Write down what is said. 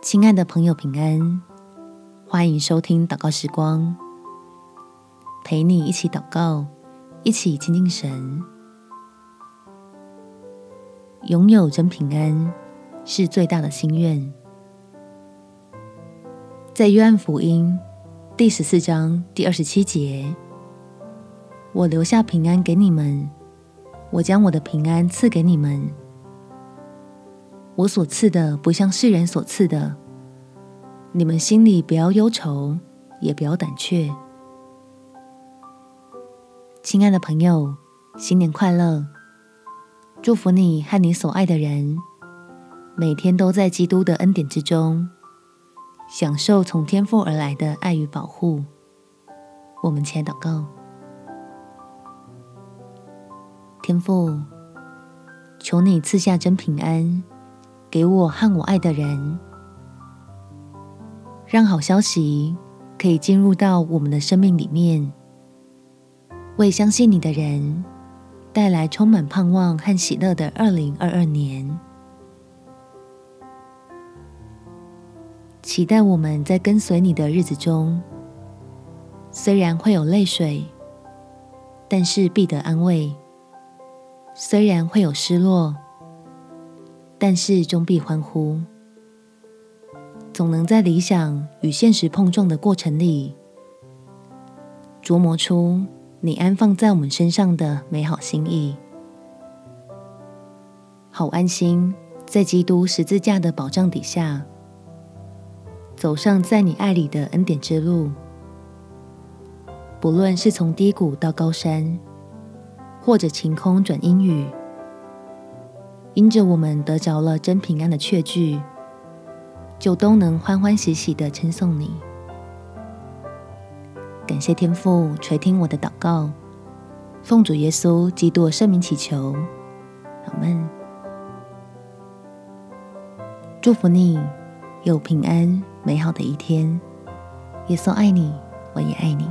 亲爱的朋友，平安！欢迎收听祷告时光，陪你一起祷告，一起亲近神。拥有真平安是最大的心愿。在约翰福音第十四章第二十七节，我留下平安给你们，我将我的平安赐给你们。我所赐的不像世人所赐的，你们心里不要忧愁，也不要胆怯。亲爱的朋友，新年快乐！祝福你和你所爱的人，每天都在基督的恩典之中，享受从天父而来的爱与保护。我们前祷告，天父，求你赐下真平安。给我和我爱的人，让好消息可以进入到我们的生命里面，为相信你的人带来充满盼望和喜乐的二零二二年。期待我们在跟随你的日子中，虽然会有泪水，但是必得安慰；虽然会有失落。但是终必欢呼，总能在理想与现实碰撞的过程里，琢磨出你安放在我们身上的美好心意，好安心在基督十字架的保障底下，走上在你爱里的恩典之路。不论是从低谷到高山，或者晴空转阴雨。因着我们得着了真平安的确据，就都能欢欢喜喜的称颂你。感谢天父垂听我的祷告，奉主耶稣基督圣名祈求，阿门。祝福你有平安美好的一天。耶稣爱你，我也爱你。